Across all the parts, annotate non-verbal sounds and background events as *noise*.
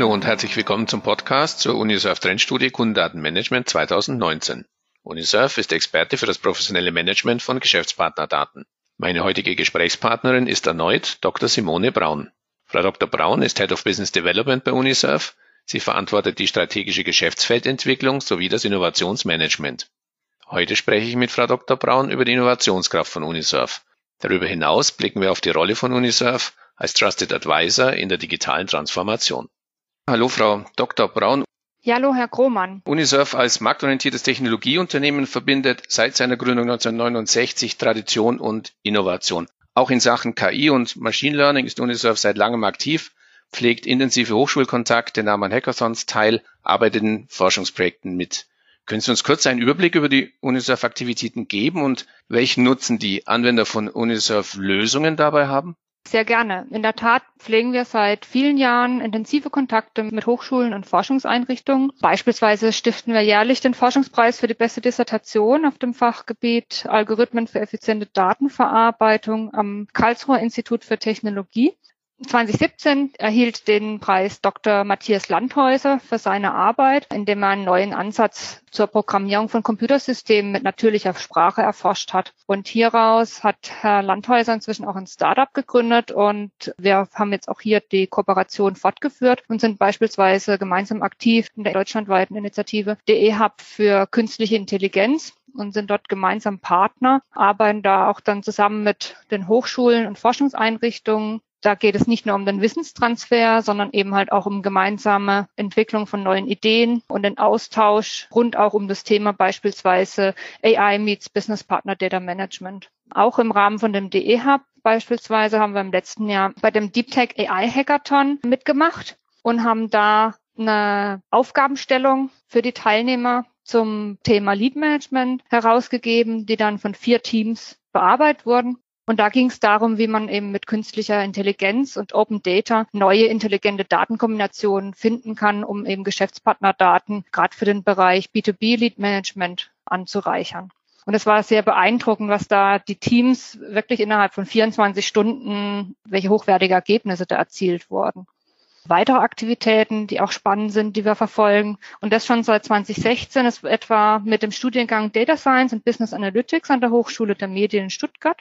Hallo und herzlich willkommen zum Podcast zur Unisurf Trendstudie Kundendatenmanagement 2019. Unisurf ist Experte für das professionelle Management von Geschäftspartnerdaten. Meine heutige Gesprächspartnerin ist erneut Dr. Simone Braun. Frau Dr. Braun ist Head of Business Development bei Unisurf. Sie verantwortet die strategische Geschäftsfeldentwicklung sowie das Innovationsmanagement. Heute spreche ich mit Frau Dr. Braun über die Innovationskraft von Unisurf. Darüber hinaus blicken wir auf die Rolle von Unisurf als Trusted Advisor in der digitalen Transformation. Hallo Frau Dr. Braun. Ja, hallo Herr Krohmann. Unisurf als marktorientiertes Technologieunternehmen verbindet seit seiner Gründung 1969 Tradition und Innovation. Auch in Sachen KI und Machine Learning ist Unisurf seit langem aktiv, pflegt intensive Hochschulkontakte, nahm an Hackathons teil, arbeitet in Forschungsprojekten mit. Können Sie uns kurz einen Überblick über die Unisurf-Aktivitäten geben und welchen Nutzen die Anwender von Unisurf-Lösungen dabei haben? Sehr gerne. In der Tat pflegen wir seit vielen Jahren intensive Kontakte mit Hochschulen und Forschungseinrichtungen. Beispielsweise stiften wir jährlich den Forschungspreis für die beste Dissertation auf dem Fachgebiet Algorithmen für effiziente Datenverarbeitung am Karlsruher Institut für Technologie. 2017 erhielt den Preis Dr. Matthias Landhäuser für seine Arbeit, indem er einen neuen Ansatz zur Programmierung von Computersystemen mit natürlicher Sprache erforscht hat. Und hieraus hat Herr Landhäuser inzwischen auch ein Startup gegründet und wir haben jetzt auch hier die Kooperation fortgeführt und sind beispielsweise gemeinsam aktiv in der deutschlandweiten Initiative DE Hub für künstliche Intelligenz und sind dort gemeinsam Partner, arbeiten da auch dann zusammen mit den Hochschulen und Forschungseinrichtungen da geht es nicht nur um den Wissenstransfer, sondern eben halt auch um gemeinsame Entwicklung von neuen Ideen und den Austausch rund auch um das Thema beispielsweise AI meets Business Partner Data Management. Auch im Rahmen von dem DE Hub beispielsweise haben wir im letzten Jahr bei dem Deep Tech AI Hackathon mitgemacht und haben da eine Aufgabenstellung für die Teilnehmer zum Thema Lead Management herausgegeben, die dann von vier Teams bearbeitet wurden. Und da ging es darum, wie man eben mit künstlicher Intelligenz und Open Data neue intelligente Datenkombinationen finden kann, um eben Geschäftspartnerdaten gerade für den Bereich B2B Lead Management anzureichern. Und es war sehr beeindruckend, was da die Teams wirklich innerhalb von 24 Stunden, welche hochwertige Ergebnisse da erzielt wurden. Weitere Aktivitäten, die auch spannend sind, die wir verfolgen. Und das schon seit 2016 ist etwa mit dem Studiengang Data Science und Business Analytics an der Hochschule der Medien in Stuttgart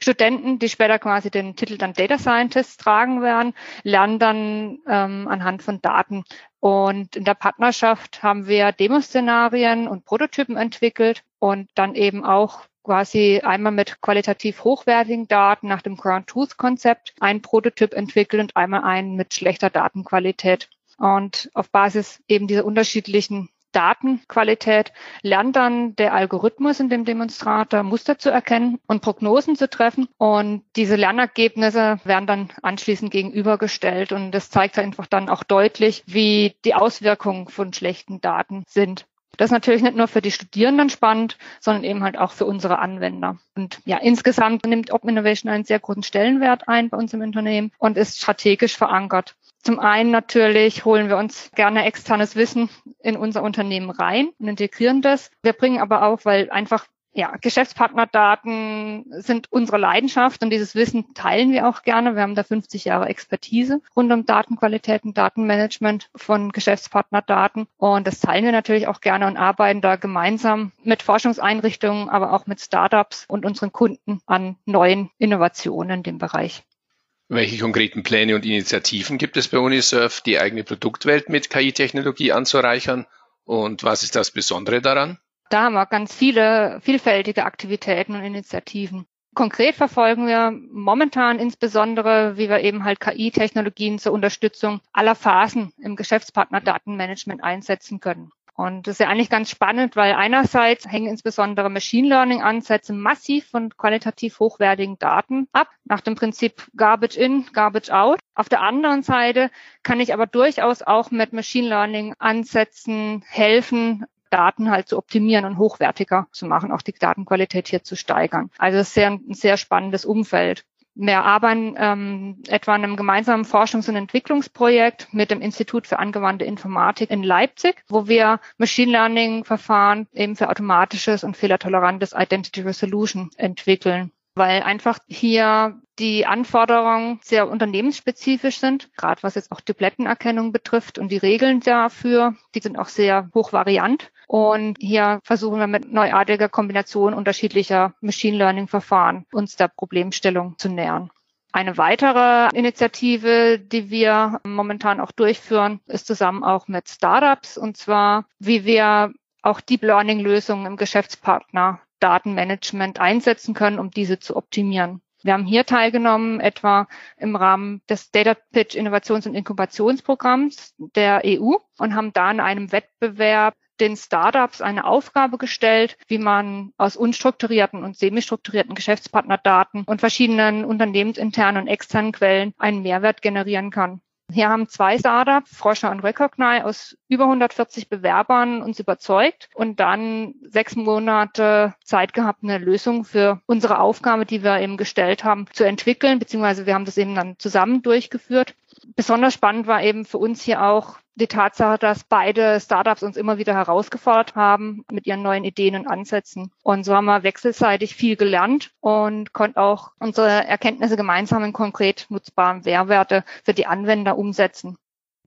Studenten, die später quasi den Titel dann Data Scientist tragen werden, lernen dann ähm, anhand von Daten. Und in der Partnerschaft haben wir Demoszenarien und Prototypen entwickelt und dann eben auch quasi einmal mit qualitativ hochwertigen Daten nach dem Ground Truth Konzept ein Prototyp entwickelt und einmal einen mit schlechter Datenqualität. Und auf Basis eben dieser unterschiedlichen Datenqualität lernt dann der Algorithmus in dem Demonstrator Muster zu erkennen und Prognosen zu treffen. Und diese Lernergebnisse werden dann anschließend gegenübergestellt. Und das zeigt einfach dann auch deutlich, wie die Auswirkungen von schlechten Daten sind. Das ist natürlich nicht nur für die Studierenden spannend, sondern eben halt auch für unsere Anwender. Und ja, insgesamt nimmt Open Innovation einen sehr großen Stellenwert ein bei uns im Unternehmen und ist strategisch verankert. Zum einen natürlich holen wir uns gerne externes Wissen in unser Unternehmen rein und integrieren das. Wir bringen aber auch, weil einfach ja, Geschäftspartnerdaten sind unsere Leidenschaft und dieses Wissen teilen wir auch gerne. Wir haben da 50 Jahre Expertise rund um Datenqualität und Datenmanagement von Geschäftspartnerdaten und das teilen wir natürlich auch gerne und arbeiten da gemeinsam mit Forschungseinrichtungen, aber auch mit Startups und unseren Kunden an neuen Innovationen in dem Bereich. Welche konkreten Pläne und Initiativen gibt es bei Unisurf, die eigene Produktwelt mit KI-Technologie anzureichern? Und was ist das Besondere daran? Da haben wir ganz viele vielfältige Aktivitäten und Initiativen. Konkret verfolgen wir momentan insbesondere, wie wir eben halt KI-Technologien zur Unterstützung aller Phasen im Geschäftspartnerdatenmanagement einsetzen können. Und das ist ja eigentlich ganz spannend, weil einerseits hängen insbesondere Machine Learning Ansätze massiv von qualitativ hochwertigen Daten ab, nach dem Prinzip Garbage in, Garbage out. Auf der anderen Seite kann ich aber durchaus auch mit Machine Learning Ansätzen helfen, Daten halt zu optimieren und hochwertiger zu machen, auch die Datenqualität hier zu steigern. Also es ist sehr, ein sehr spannendes Umfeld. Wir arbeiten ähm, etwa an einem gemeinsamen Forschungs- und Entwicklungsprojekt mit dem Institut für angewandte Informatik in Leipzig, wo wir Machine Learning Verfahren eben für automatisches und fehlertolerantes Identity Resolution entwickeln. Weil einfach hier die Anforderungen sehr unternehmensspezifisch sind, gerade was jetzt auch Duplettenerkennung betrifft und die Regeln dafür, die sind auch sehr hochvariant. Und hier versuchen wir mit neuartiger Kombination unterschiedlicher Machine Learning Verfahren uns der Problemstellung zu nähern. Eine weitere Initiative, die wir momentan auch durchführen, ist zusammen auch mit Startups und zwar, wie wir auch Deep Learning Lösungen im Geschäftspartner Datenmanagement einsetzen können, um diese zu optimieren. Wir haben hier teilgenommen, etwa im Rahmen des Data Pitch Innovations- und Inkubationsprogramms der EU und haben da in einem Wettbewerb den Startups eine Aufgabe gestellt, wie man aus unstrukturierten und semi-strukturierten Geschäftspartnerdaten und verschiedenen unternehmensinternen und externen Quellen einen Mehrwert generieren kann. Hier haben zwei Startups, Froscher und Recognize, aus über 140 Bewerbern uns überzeugt und dann sechs Monate Zeit gehabt, eine Lösung für unsere Aufgabe, die wir eben gestellt haben, zu entwickeln, beziehungsweise wir haben das eben dann zusammen durchgeführt. Besonders spannend war eben für uns hier auch die Tatsache, dass beide Startups uns immer wieder herausgefordert haben mit ihren neuen Ideen und Ansätzen. Und so haben wir wechselseitig viel gelernt und konnten auch unsere Erkenntnisse gemeinsam in konkret nutzbaren Mehrwerte für die Anwender umsetzen.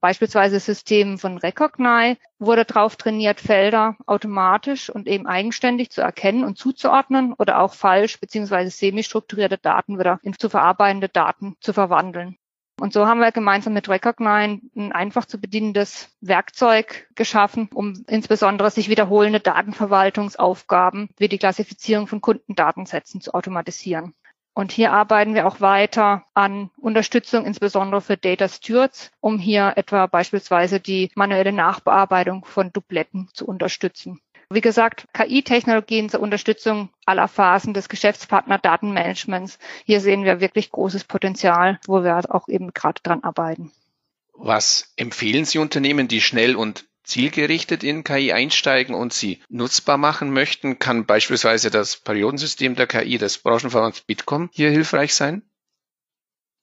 Beispielsweise System von Recognize wurde darauf trainiert, Felder automatisch und eben eigenständig zu erkennen und zuzuordnen oder auch falsch bzw. semi-strukturierte Daten wieder in zu verarbeitende Daten zu verwandeln. Und so haben wir gemeinsam mit Recognize ein einfach zu bedienendes Werkzeug geschaffen, um insbesondere sich wiederholende Datenverwaltungsaufgaben wie die Klassifizierung von Kundendatensätzen zu automatisieren. Und hier arbeiten wir auch weiter an Unterstützung, insbesondere für Data Stewards, um hier etwa beispielsweise die manuelle Nachbearbeitung von Dupletten zu unterstützen. Wie gesagt, KI-Technologien zur Unterstützung aller Phasen des Geschäftspartner-Datenmanagements. Hier sehen wir wirklich großes Potenzial, wo wir auch eben gerade dran arbeiten. Was empfehlen Sie Unternehmen, die schnell und zielgerichtet in KI einsteigen und sie nutzbar machen möchten? Kann beispielsweise das Periodensystem der KI des Branchenverbands Bitkom hier hilfreich sein?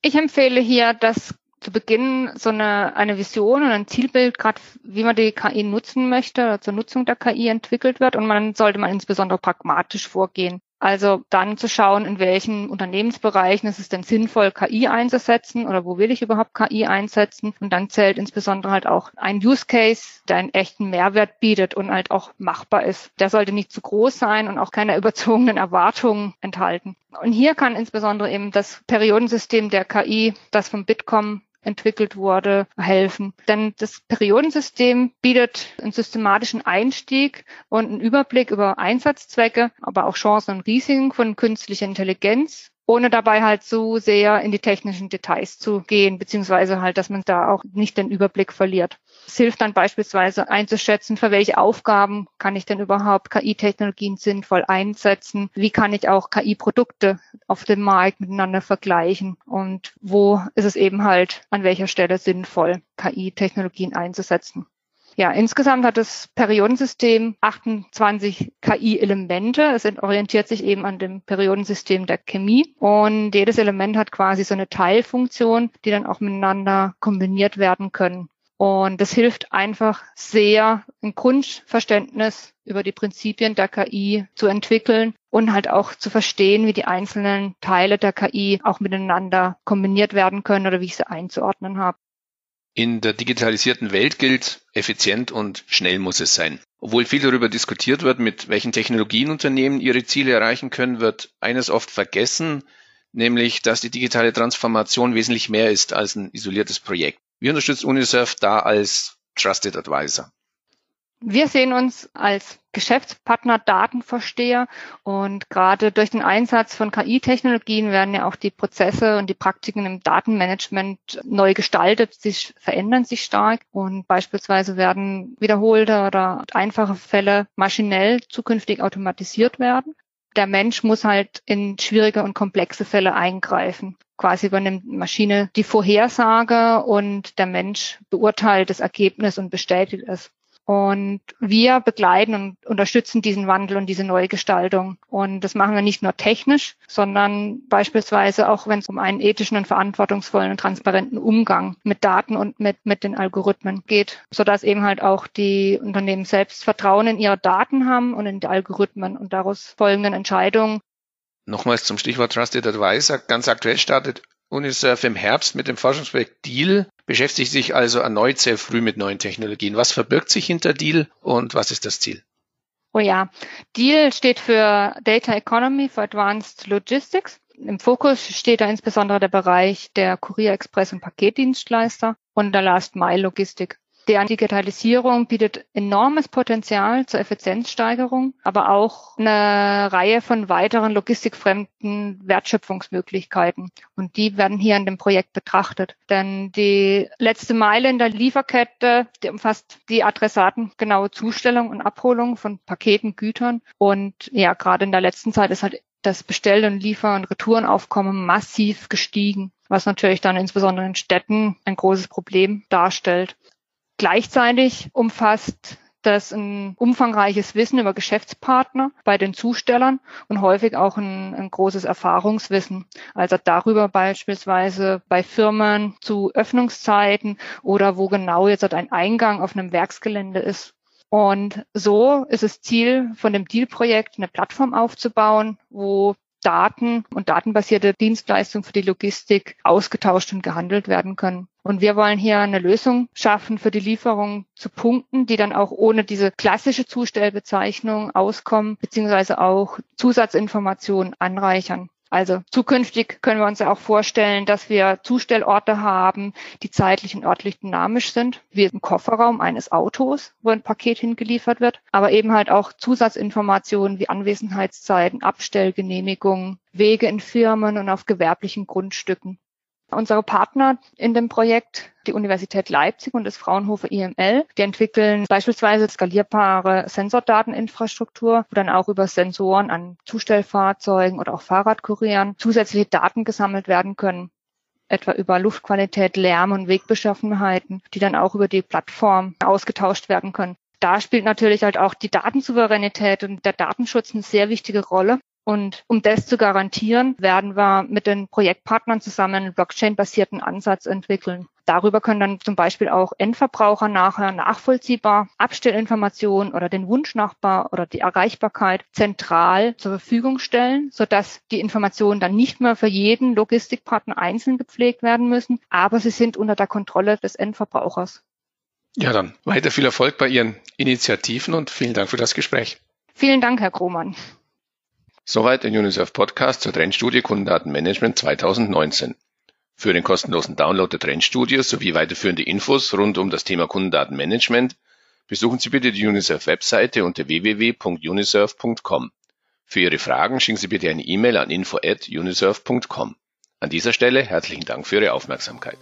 Ich empfehle hier das zu Beginn so eine, eine Vision und ein Zielbild, gerade wie man die KI nutzen möchte, zur Nutzung der KI entwickelt wird. Und man sollte man insbesondere pragmatisch vorgehen. Also dann zu schauen, in welchen Unternehmensbereichen ist es denn sinnvoll, KI einzusetzen oder wo will ich überhaupt KI einsetzen. Und dann zählt insbesondere halt auch ein Use Case, der einen echten Mehrwert bietet und halt auch machbar ist. Der sollte nicht zu groß sein und auch keine *laughs* überzogenen Erwartungen enthalten. Und hier kann insbesondere eben das Periodensystem der KI, das vom Bitkom entwickelt wurde, helfen. Denn das Periodensystem bietet einen systematischen Einstieg und einen Überblick über Einsatzzwecke, aber auch Chancen und Risiken von künstlicher Intelligenz ohne dabei halt so sehr in die technischen Details zu gehen, beziehungsweise halt, dass man da auch nicht den Überblick verliert. Es hilft dann beispielsweise einzuschätzen, für welche Aufgaben kann ich denn überhaupt KI-Technologien sinnvoll einsetzen? Wie kann ich auch KI-Produkte auf dem Markt miteinander vergleichen? Und wo ist es eben halt an welcher Stelle sinnvoll, KI-Technologien einzusetzen? Ja, insgesamt hat das Periodensystem 28 KI-Elemente. Es orientiert sich eben an dem Periodensystem der Chemie. Und jedes Element hat quasi so eine Teilfunktion, die dann auch miteinander kombiniert werden können. Und das hilft einfach sehr, ein Grundverständnis über die Prinzipien der KI zu entwickeln und halt auch zu verstehen, wie die einzelnen Teile der KI auch miteinander kombiniert werden können oder wie ich sie einzuordnen habe. In der digitalisierten Welt gilt, effizient und schnell muss es sein. Obwohl viel darüber diskutiert wird, mit welchen Technologien Unternehmen ihre Ziele erreichen können, wird eines oft vergessen, nämlich, dass die digitale Transformation wesentlich mehr ist als ein isoliertes Projekt. Wie unterstützt UNICEF da als Trusted Advisor? Wir sehen uns als Geschäftspartner Datenversteher und gerade durch den Einsatz von KI-Technologien werden ja auch die Prozesse und die Praktiken im Datenmanagement neu gestaltet, sie verändern sich stark und beispielsweise werden wiederholte oder einfache Fälle maschinell zukünftig automatisiert werden. Der Mensch muss halt in schwierige und komplexe Fälle eingreifen. Quasi übernimmt Maschine die Vorhersage und der Mensch beurteilt das Ergebnis und bestätigt es. Und wir begleiten und unterstützen diesen Wandel und diese Neugestaltung. Und das machen wir nicht nur technisch, sondern beispielsweise auch, wenn es um einen ethischen und verantwortungsvollen und transparenten Umgang mit Daten und mit, mit den Algorithmen geht, sodass eben halt auch die Unternehmen selbst Vertrauen in ihre Daten haben und in die Algorithmen und daraus folgenden Entscheidungen Nochmals zum Stichwort Trusted Advisor. Ganz aktuell startet Unisurf im Herbst mit dem Forschungsprojekt Deal, beschäftigt sich also erneut sehr früh mit neuen Technologien. Was verbirgt sich hinter Deal und was ist das Ziel? Oh ja, Deal steht für Data Economy for Advanced Logistics. Im Fokus steht da insbesondere der Bereich der Kurier, Express und Paketdienstleister und der Last Mile Logistik. Deren Digitalisierung bietet enormes Potenzial zur Effizienzsteigerung, aber auch eine Reihe von weiteren logistikfremden Wertschöpfungsmöglichkeiten. Und die werden hier in dem Projekt betrachtet. Denn die letzte Meile in der Lieferkette, die umfasst die Adressaten genaue Zustellung und Abholung von Paketen, Gütern. Und ja, gerade in der letzten Zeit ist halt das Bestell- und Liefer- und Retourenaufkommen massiv gestiegen, was natürlich dann insbesondere in Städten ein großes Problem darstellt. Gleichzeitig umfasst das ein umfangreiches Wissen über Geschäftspartner bei den Zustellern und häufig auch ein, ein, großes Erfahrungswissen. Also darüber beispielsweise bei Firmen zu Öffnungszeiten oder wo genau jetzt ein Eingang auf einem Werksgelände ist. Und so ist es Ziel von dem Deal-Projekt, eine Plattform aufzubauen, wo Daten und datenbasierte Dienstleistungen für die Logistik ausgetauscht und gehandelt werden können. Und wir wollen hier eine Lösung schaffen für die Lieferung zu Punkten, die dann auch ohne diese klassische Zustellbezeichnung auskommen, beziehungsweise auch Zusatzinformationen anreichern. Also zukünftig können wir uns ja auch vorstellen, dass wir Zustellorte haben, die zeitlich und örtlich dynamisch sind, wie im Kofferraum eines Autos, wo ein Paket hingeliefert wird, aber eben halt auch Zusatzinformationen wie Anwesenheitszeiten, Abstellgenehmigungen, Wege in Firmen und auf gewerblichen Grundstücken. Unsere Partner in dem Projekt, die Universität Leipzig und das Fraunhofer IML, die entwickeln beispielsweise skalierbare Sensordateninfrastruktur, wo dann auch über Sensoren an Zustellfahrzeugen oder auch Fahrradkurieren zusätzliche Daten gesammelt werden können etwa über Luftqualität, Lärm und Wegbeschaffenheiten, die dann auch über die Plattform ausgetauscht werden können. Da spielt natürlich halt auch die Datensouveränität und der Datenschutz eine sehr wichtige Rolle. Und um das zu garantieren, werden wir mit den Projektpartnern zusammen einen Blockchain-basierten Ansatz entwickeln. Darüber können dann zum Beispiel auch Endverbraucher nachher nachvollziehbar Abstellinformationen oder den Wunschnachbar oder die Erreichbarkeit zentral zur Verfügung stellen, sodass die Informationen dann nicht mehr für jeden Logistikpartner einzeln gepflegt werden müssen, aber sie sind unter der Kontrolle des Endverbrauchers. Ja, dann weiter viel Erfolg bei Ihren Initiativen und vielen Dank für das Gespräch. Vielen Dank, Herr Krohmann. Soweit der UNICEF Podcast zur Trendstudie Kundendatenmanagement 2019. Für den kostenlosen Download der Trendstudie sowie weiterführende Infos rund um das Thema Kundendatenmanagement besuchen Sie bitte die UNICEF Webseite unter www.unicef.com. Für Ihre Fragen schicken Sie bitte eine E-Mail an info@unicef.com. An dieser Stelle herzlichen Dank für Ihre Aufmerksamkeit.